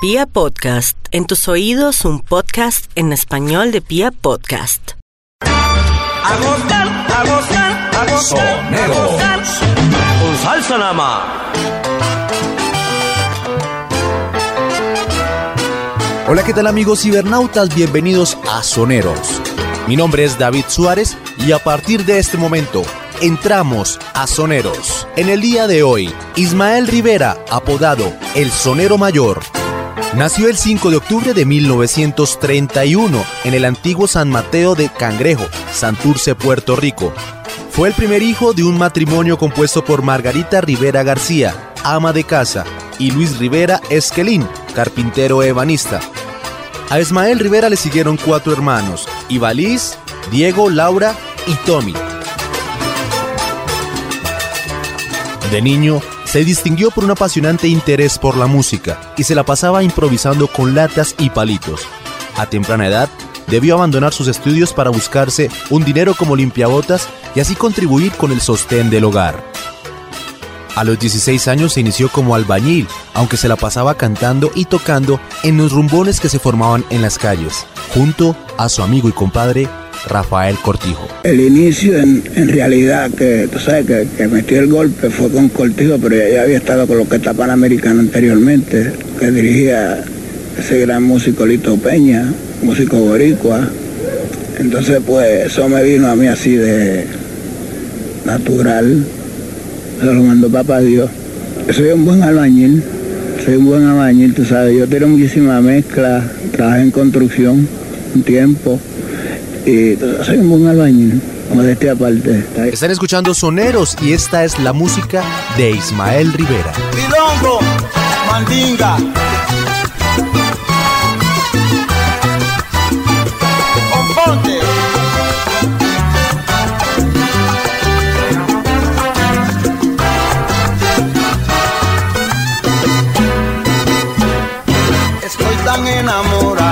Pia Podcast, en tus oídos un podcast en español de Pia Podcast. A gozar, a gozar, a gozar, a gozar. Con salsa nada más. Hola, ¿qué tal amigos cibernautas? Bienvenidos a Soneros. Mi nombre es David Suárez y a partir de este momento entramos a Soneros. En el día de hoy, Ismael Rivera, apodado El Sonero Mayor, nació el 5 de octubre de 1931 en el antiguo San Mateo de Cangrejo, Santurce, Puerto Rico. Fue el primer hijo de un matrimonio compuesto por Margarita Rivera García, ama de casa, y Luis Rivera Esquelín, carpintero ebanista. A Ismael Rivera le siguieron cuatro hermanos, Ibaliz, Diego, Laura y Tommy. De niño, se distinguió por un apasionante interés por la música y se la pasaba improvisando con latas y palitos. A temprana edad, debió abandonar sus estudios para buscarse un dinero como limpiabotas y así contribuir con el sostén del hogar. A los 16 años se inició como albañil, aunque se la pasaba cantando y tocando en los rumbones que se formaban en las calles, junto a su amigo y compadre Rafael Cortijo. El inicio en, realidad que sabes que, metió el golpe fue con Cortijo, pero ya, había estado con los que está Panamericano anteriormente, que dirigía ese gran músico Lito Peña, músico boricua. Entonces pues eso me vino a mí así de natural se lo mandó papá Dios. Soy un buen albañil, soy un buen albañil, tú sabes, yo tengo muchísima mezcla, trabajé en construcción un tiempo y soy un buen albañil. Modestia aparte. Están escuchando Soneros y esta es la música de Ismael Rivera. Milongo, mandinga. Componte. Estoy tan enamorado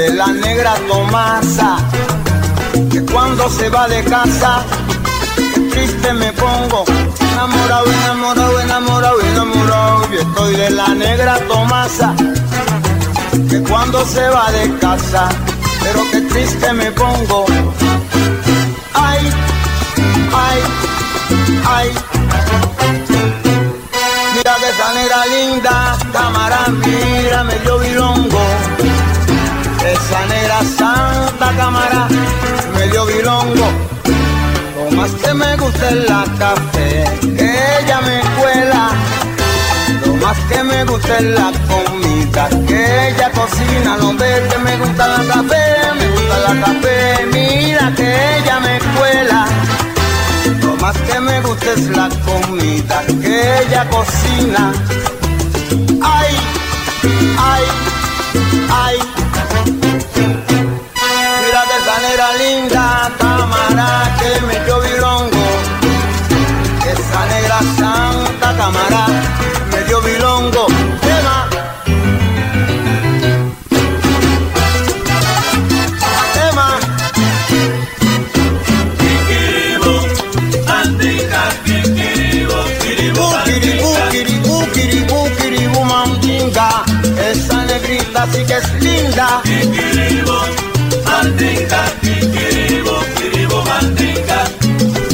de la negra Tomasa que cuando se va de casa triste me pongo enamorado, enamorado, enamorado, enamorado. Yo estoy de la negra Tomasa que cuando se va de casa, pero qué triste me pongo. Ay, ay, ay. Mira que esa negra linda, cámara, mira medio bilongo. La café, que ella me cuela. Lo más que me gusta es la comida, que ella cocina. Lo ves que me gusta la café, me gusta la café. Mira que ella me cuela. Lo más que me gusta es la comida, que ella cocina. Ay, ay, ay. Mira que esa negra linda, cámara, que me negrita sí que es linda.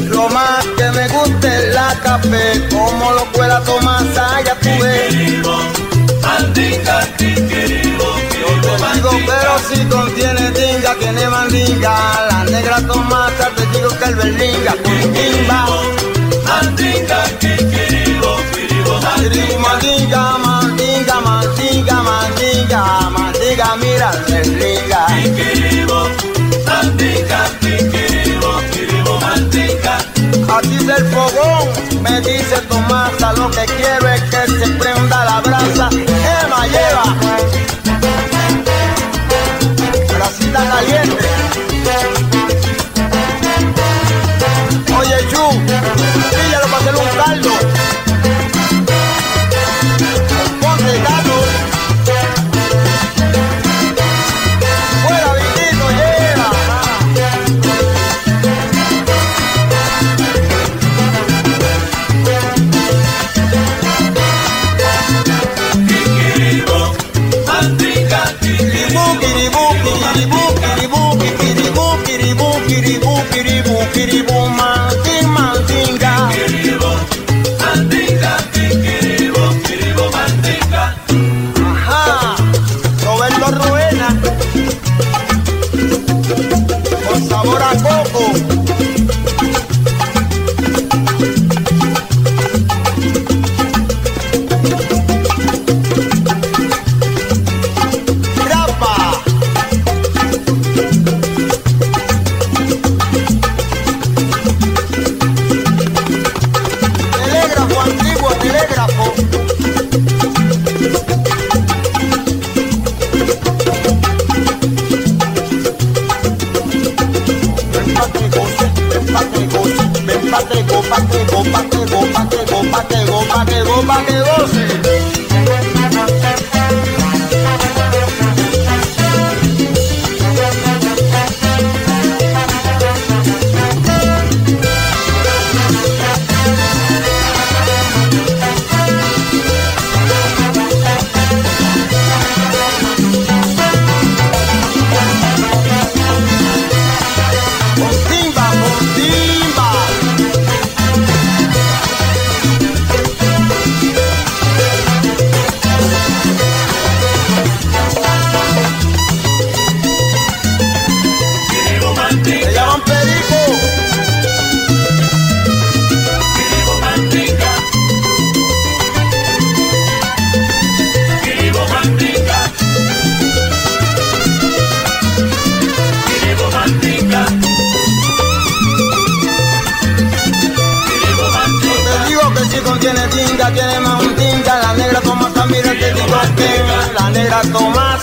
Lo más que me gusta es la café, como lo pueda tomar, ya tú ves. Pero si contiene tinga, tiene mandinga. La negra tomata, te digo que el berlinga, mandinga, mandinga, mandinga, mandinga, mandinga, mira, berlinga. Así es el fogón, me dice Tomasa, lo que quiero es que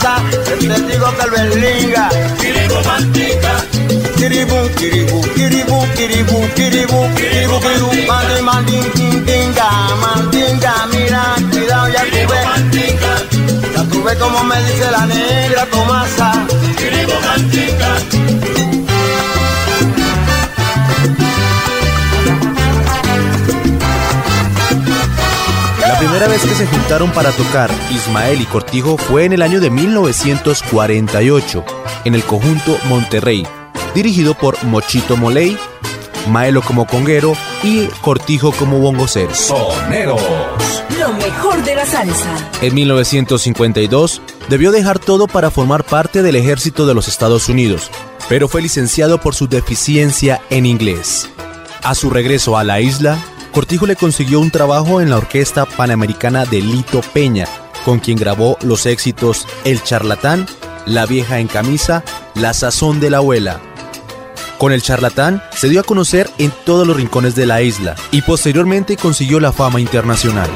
el testigo que lo bendiga. Kiribú mantica. Kiribú, kiribú, kiribú, kiribú, kiribú, kiribú, kiribú, mandi, mandi, tinga, mandinga, mira, cuidado ya tuve. Ya tuve como me dice la negra Tomasa. Kiribú mantica. Para tocar Ismael y Cortijo fue en el año de 1948 en el conjunto Monterrey, dirigido por Mochito Moley, Maelo como conguero y Cortijo como bongocero. Soneros. Lo mejor de la salsa. En 1952 debió dejar todo para formar parte del ejército de los Estados Unidos, pero fue licenciado por su deficiencia en inglés. A su regreso a la isla, Cortijo le consiguió un trabajo en la Orquesta Panamericana de Lito Peña, con quien grabó los éxitos El Charlatán, La Vieja en Camisa, La Sazón de la Abuela. Con El Charlatán se dio a conocer en todos los rincones de la isla y posteriormente consiguió la fama internacional.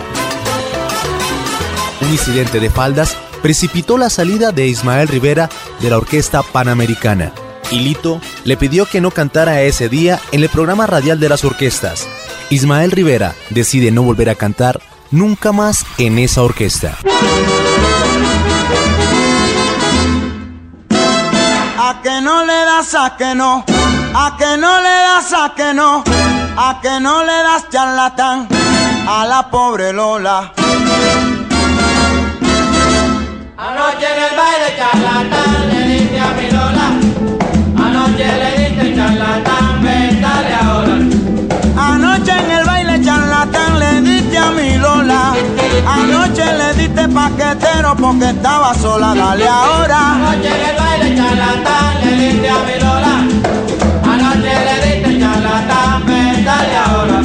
Un incidente de faldas precipitó la salida de Ismael Rivera de la Orquesta Panamericana y Lito le pidió que no cantara ese día en el programa radial de las orquestas, Ismael Rivera decide no volver a cantar nunca más en esa orquesta. A que no le das a que no, a que no le das a que no, a que no le das charlatán a la pobre Lola. Anoche en el baile charlatán diste paquetero porque estaba sola, dale ahora. Anoche el baile charlatán le diste a mi Lola. Anoche le diste charlatán, dale ahora.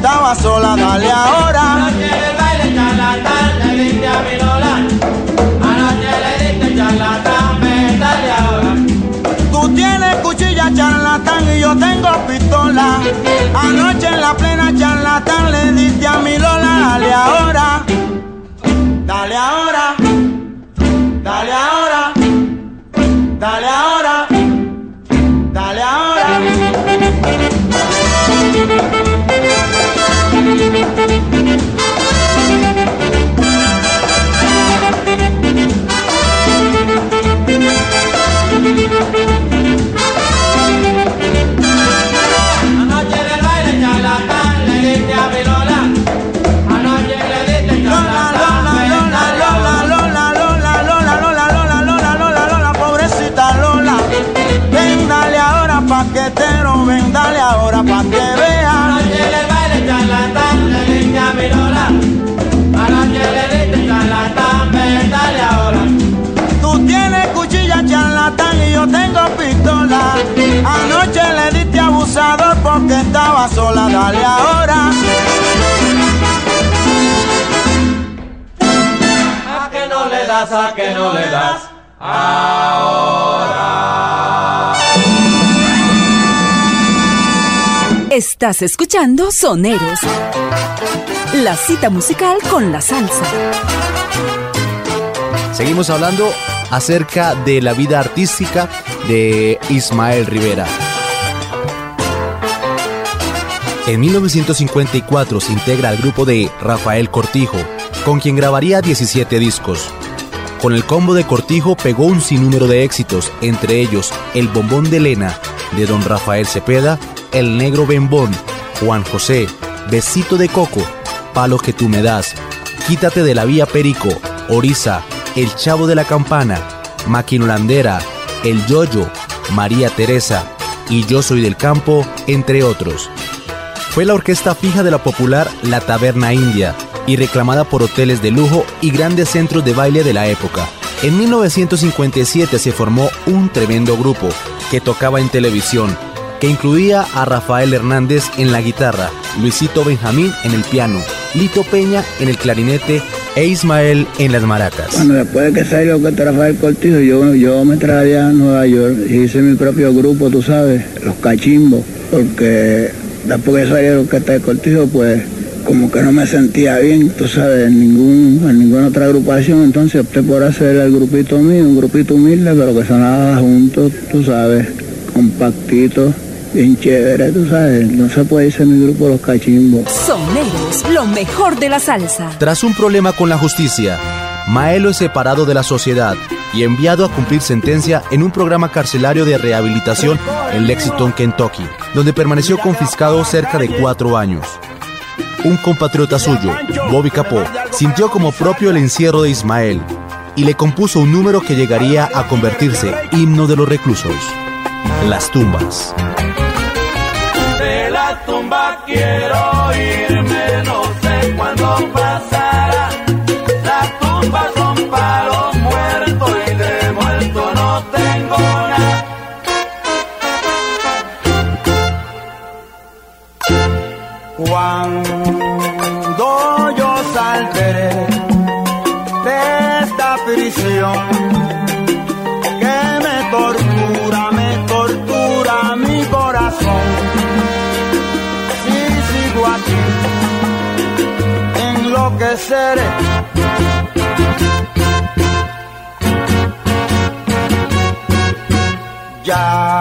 Estaba sola, dale ahora. Anoche el baile charlatán le diste a mi Lola. Anoche le diste charlatán, dale ahora. Tú tienes cuchilla charlatán y yo tengo pistola. Anoche sola, dale ahora. A que no le das, a que no le das. Estás escuchando Soneros. La cita musical con la salsa. Seguimos hablando acerca de la vida artística de Ismael Rivera. En 1954 se integra al grupo de Rafael Cortijo, con quien grabaría 17 discos. Con el combo de Cortijo pegó un sinnúmero de éxitos, entre ellos El Bombón de Elena, de Don Rafael Cepeda, El Negro Bembón, Juan José, Besito de Coco, Palo que tú me das, Quítate de la Vía Perico, Orisa, El Chavo de la Campana, Maquinolandera, El Yoyo, María Teresa y Yo Soy del Campo, entre otros. Fue la orquesta fija de la popular La Taberna India y reclamada por hoteles de lujo y grandes centros de baile de la época. En 1957 se formó un tremendo grupo que tocaba en televisión, que incluía a Rafael Hernández en la guitarra, Luisito Benjamín en el piano, Lito Peña en el clarinete e Ismael en las maracas. Bueno, después de que salió que Rafael Cortijo, yo, yo me traje a Nueva York y hice mi propio grupo, tú sabes, los cachimbos, porque después que salió que está Cortijo, pues como que no me sentía bien, tú sabes, en, ningún, en ninguna otra agrupación, entonces opté por hacer el grupito mío, un grupito humilde, pero que sonaba juntos, tú sabes, compactito, bien chévere, tú sabes, no se puede irse mi grupo Los Cachimbos. Soneros, lo mejor de la salsa. Tras un problema con la justicia, Maelo es separado de la sociedad y enviado a cumplir sentencia en un programa carcelario de rehabilitación en Lexington, Kentucky, donde permaneció confiscado cerca de cuatro años. Un compatriota suyo, Bobby Capó, sintió como propio el encierro de Ismael y le compuso un número que llegaría a convertirse himno de los reclusos, Las tumbas. De la tumba quiero irme, no sé cuándo enloqueceré. Ya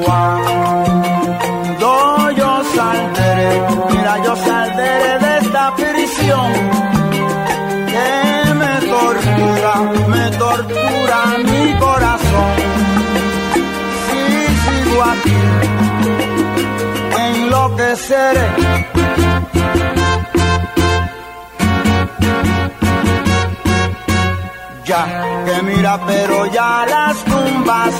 Cuando yo saldré, mira, yo saldré de esta prisión que me tortura, me tortura mi corazón. Si sigo aquí, enloqueceré. Ya que mira, pero ya las tumbas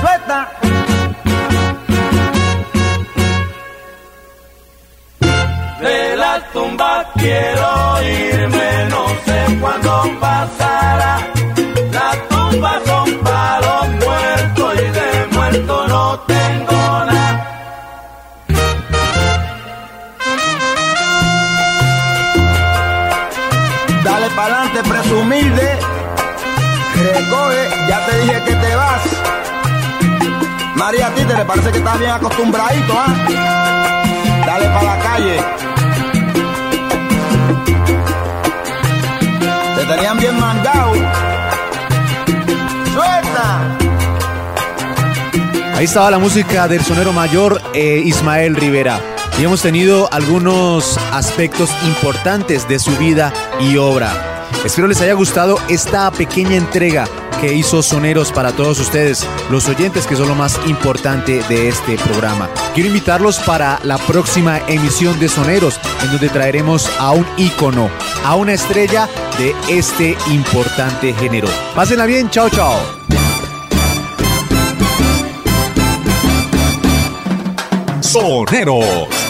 Suelta. De la tumba quiero irme, no sé cuándo pasará. La tumba son para los muertos y de muerto no tengo nada. Dale pa'lante, presumilde. Recoge, ya te dije que te vas. María Títere, parece que estás bien acostumbradito, ¿ah? Dale para la calle. Te tenían bien mangado. ¡Suelta! Ahí estaba la música del sonero mayor eh, Ismael Rivera. Y hemos tenido algunos aspectos importantes de su vida y obra. Espero les haya gustado esta pequeña entrega que hizo Soneros para todos ustedes, los oyentes que son lo más importante de este programa. Quiero invitarlos para la próxima emisión de Soneros, en donde traeremos a un ícono, a una estrella de este importante género. Pásenla bien, chao, chao. Soneros.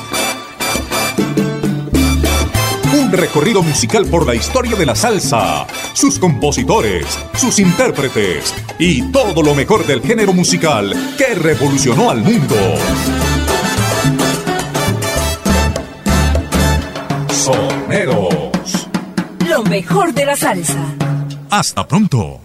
Un recorrido musical por la historia de la salsa, sus compositores, sus intérpretes y todo lo mejor del género musical que revolucionó al mundo. Soneros. Lo mejor de la salsa. Hasta pronto.